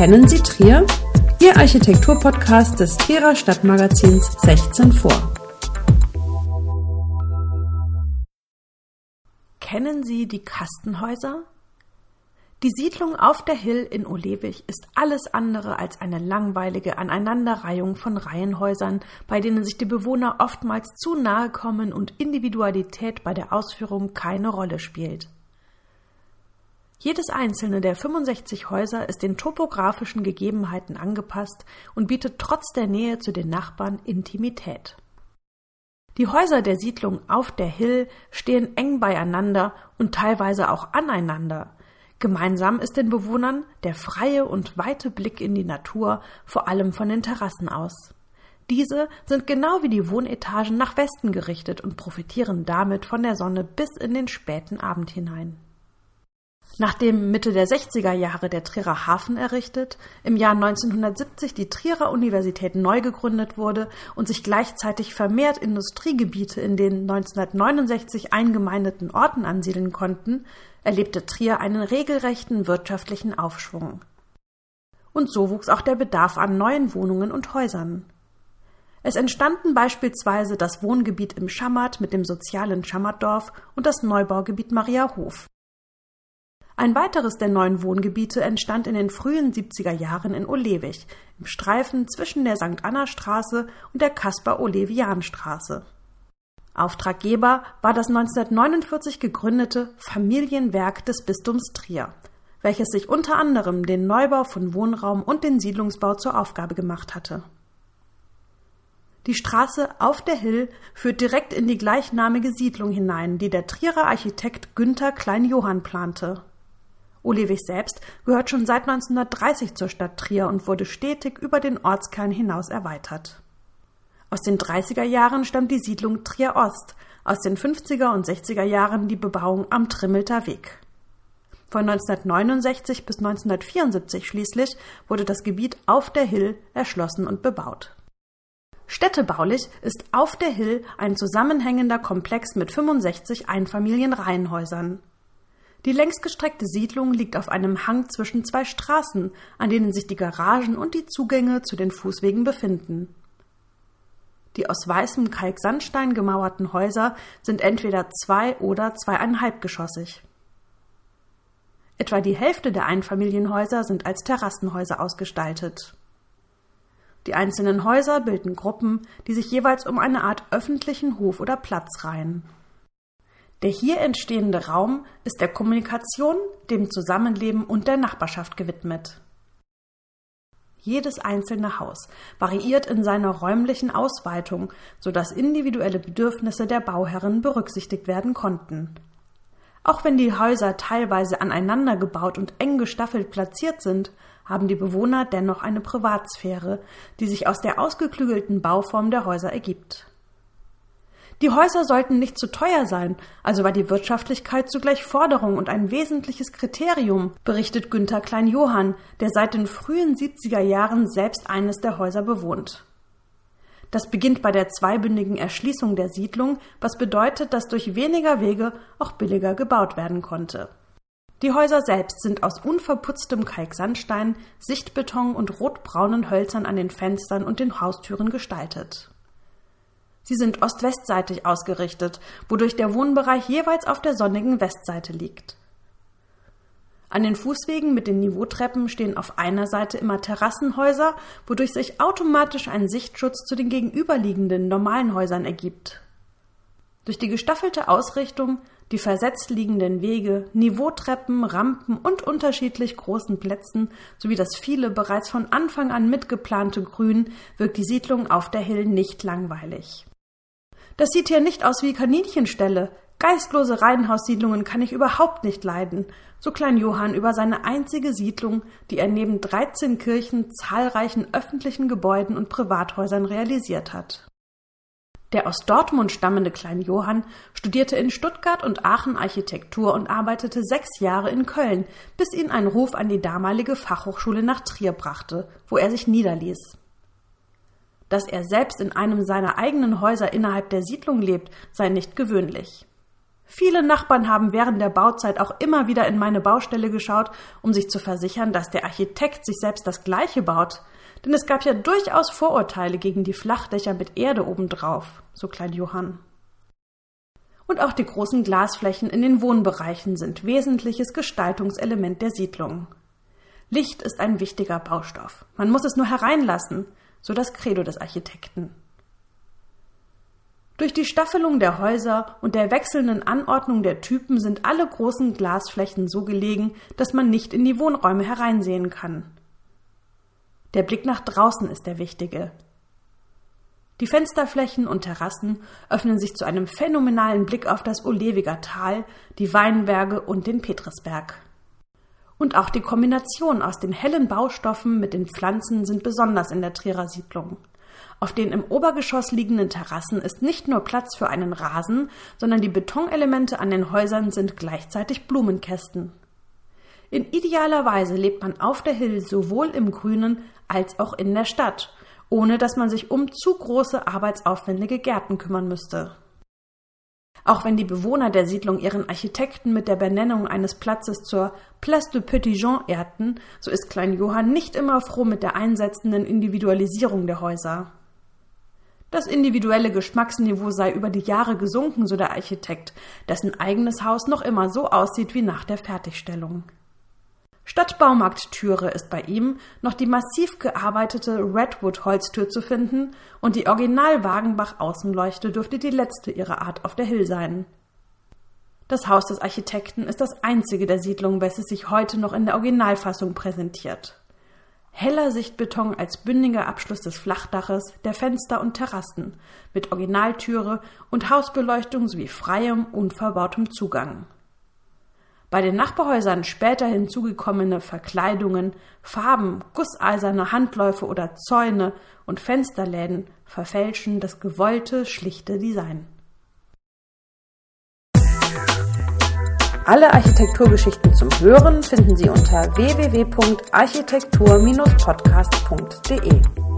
Kennen Sie Trier? Ihr Architekturpodcast des Trierer Stadtmagazins 16 vor. Kennen Sie die Kastenhäuser? Die Siedlung auf der Hill in Olewig ist alles andere als eine langweilige Aneinanderreihung von Reihenhäusern, bei denen sich die Bewohner oftmals zu nahe kommen und Individualität bei der Ausführung keine Rolle spielt. Jedes einzelne der 65 Häuser ist den topografischen Gegebenheiten angepasst und bietet trotz der Nähe zu den Nachbarn Intimität. Die Häuser der Siedlung auf der Hill stehen eng beieinander und teilweise auch aneinander. Gemeinsam ist den Bewohnern der freie und weite Blick in die Natur, vor allem von den Terrassen aus. Diese sind genau wie die Wohnetagen nach Westen gerichtet und profitieren damit von der Sonne bis in den späten Abend hinein. Nachdem Mitte der 60er Jahre der Trierer Hafen errichtet, im Jahr 1970 die Trierer Universität neu gegründet wurde und sich gleichzeitig vermehrt Industriegebiete in den 1969 eingemeindeten Orten ansiedeln konnten, erlebte Trier einen regelrechten wirtschaftlichen Aufschwung. Und so wuchs auch der Bedarf an neuen Wohnungen und Häusern. Es entstanden beispielsweise das Wohngebiet im Schammert mit dem sozialen Schammertdorf und das Neubaugebiet Mariahof. Ein weiteres der neuen Wohngebiete entstand in den frühen 70er Jahren in Olewig, im Streifen zwischen der St. Anna Straße und der Kaspar-Olevian-Straße. Auftraggeber war das 1949 gegründete Familienwerk des Bistums Trier, welches sich unter anderem den Neubau von Wohnraum und den Siedlungsbau zur Aufgabe gemacht hatte. Die Straße auf der Hill führt direkt in die gleichnamige Siedlung hinein, die der Trierer Architekt Günther Klein-Johann plante. Olewig selbst gehört schon seit 1930 zur Stadt Trier und wurde stetig über den Ortskern hinaus erweitert. Aus den 30er Jahren stammt die Siedlung Trier Ost, aus den 50er und 60er Jahren die Bebauung am Trimmelter Weg. Von 1969 bis 1974 schließlich wurde das Gebiet auf der Hill erschlossen und bebaut. Städtebaulich ist auf der Hill ein zusammenhängender Komplex mit 65 Einfamilienreihenhäusern. Die längsgestreckte Siedlung liegt auf einem Hang zwischen zwei Straßen, an denen sich die Garagen und die Zugänge zu den Fußwegen befinden. Die aus weißem Kalksandstein gemauerten Häuser sind entweder zwei- oder zweieinhalbgeschossig. Etwa die Hälfte der Einfamilienhäuser sind als Terrassenhäuser ausgestaltet. Die einzelnen Häuser bilden Gruppen, die sich jeweils um eine Art öffentlichen Hof oder Platz reihen. Der hier entstehende Raum ist der Kommunikation, dem Zusammenleben und der Nachbarschaft gewidmet. Jedes einzelne Haus variiert in seiner räumlichen Ausweitung, so dass individuelle Bedürfnisse der Bauherren berücksichtigt werden konnten. Auch wenn die Häuser teilweise aneinander gebaut und eng gestaffelt platziert sind, haben die Bewohner dennoch eine Privatsphäre, die sich aus der ausgeklügelten Bauform der Häuser ergibt. Die Häuser sollten nicht zu teuer sein, also war die Wirtschaftlichkeit zugleich Forderung und ein wesentliches Kriterium, berichtet Günther Klein-Johann, der seit den frühen 70er Jahren selbst eines der Häuser bewohnt. Das beginnt bei der zweibündigen Erschließung der Siedlung, was bedeutet, dass durch weniger Wege auch billiger gebaut werden konnte. Die Häuser selbst sind aus unverputztem Kalksandstein, Sichtbeton und rotbraunen Hölzern an den Fenstern und den Haustüren gestaltet. Sie sind ost-westseitig ausgerichtet, wodurch der Wohnbereich jeweils auf der sonnigen Westseite liegt. An den Fußwegen mit den Niveautreppen stehen auf einer Seite immer Terrassenhäuser, wodurch sich automatisch ein Sichtschutz zu den gegenüberliegenden normalen Häusern ergibt. Durch die gestaffelte Ausrichtung, die versetzt liegenden Wege, Niveautreppen, Rampen und unterschiedlich großen Plätzen sowie das viele bereits von Anfang an mitgeplante Grün wirkt die Siedlung auf der Hill nicht langweilig. Das sieht hier nicht aus wie Kaninchenställe. Geistlose Reihenhaussiedlungen kann ich überhaupt nicht leiden. So klein Johann über seine einzige Siedlung, die er neben 13 Kirchen, zahlreichen öffentlichen Gebäuden und Privathäusern realisiert hat. Der aus Dortmund stammende Klein Johann studierte in Stuttgart und Aachen Architektur und arbeitete sechs Jahre in Köln, bis ihn ein Ruf an die damalige Fachhochschule nach Trier brachte, wo er sich niederließ. Dass er selbst in einem seiner eigenen Häuser innerhalb der Siedlung lebt, sei nicht gewöhnlich. Viele Nachbarn haben während der Bauzeit auch immer wieder in meine Baustelle geschaut, um sich zu versichern, dass der Architekt sich selbst das Gleiche baut. Denn es gab ja durchaus Vorurteile gegen die Flachdächer mit Erde obendrauf, so Klein Johann. Und auch die großen Glasflächen in den Wohnbereichen sind wesentliches Gestaltungselement der Siedlung. Licht ist ein wichtiger Baustoff. Man muss es nur hereinlassen, so das Credo des Architekten. Durch die Staffelung der Häuser und der wechselnden Anordnung der Typen sind alle großen Glasflächen so gelegen, dass man nicht in die Wohnräume hereinsehen kann. Der Blick nach draußen ist der wichtige. Die Fensterflächen und Terrassen öffnen sich zu einem phänomenalen Blick auf das Olewiger Tal, die Weinberge und den Petrisberg. Und auch die Kombination aus den hellen Baustoffen mit den Pflanzen sind besonders in der Trierer Siedlung. Auf den im Obergeschoss liegenden Terrassen ist nicht nur Platz für einen Rasen, sondern die Betonelemente an den Häusern sind gleichzeitig Blumenkästen. In idealer Weise lebt man auf der Hill sowohl im Grünen als auch in der Stadt, ohne dass man sich um zu große arbeitsaufwendige Gärten kümmern müsste. Auch wenn die Bewohner der Siedlung ihren Architekten mit der Benennung eines Platzes zur Place de Petit Jean ehrten, so ist Klein Johann nicht immer froh mit der einsetzenden Individualisierung der Häuser. Das individuelle Geschmacksniveau sei über die Jahre gesunken, so der Architekt, dessen eigenes Haus noch immer so aussieht wie nach der Fertigstellung. Statt Baumarkttüre ist bei ihm noch die massiv gearbeitete Redwood-Holztür zu finden und die Original Wagenbach Außenleuchte dürfte die letzte ihrer Art auf der Hill sein. Das Haus des Architekten ist das einzige der Siedlung, welches sich heute noch in der Originalfassung präsentiert heller Sichtbeton als bündiger Abschluss des Flachdaches, der Fenster und Terrassen, mit Originaltüre und Hausbeleuchtung sowie freiem, unverbautem Zugang. Bei den Nachbarhäusern später hinzugekommene Verkleidungen, Farben, gusseiserne Handläufe oder Zäune und Fensterläden verfälschen das gewollte, schlichte Design. Alle Architekturgeschichten zum Hören finden Sie unter www.architektur-podcast.de.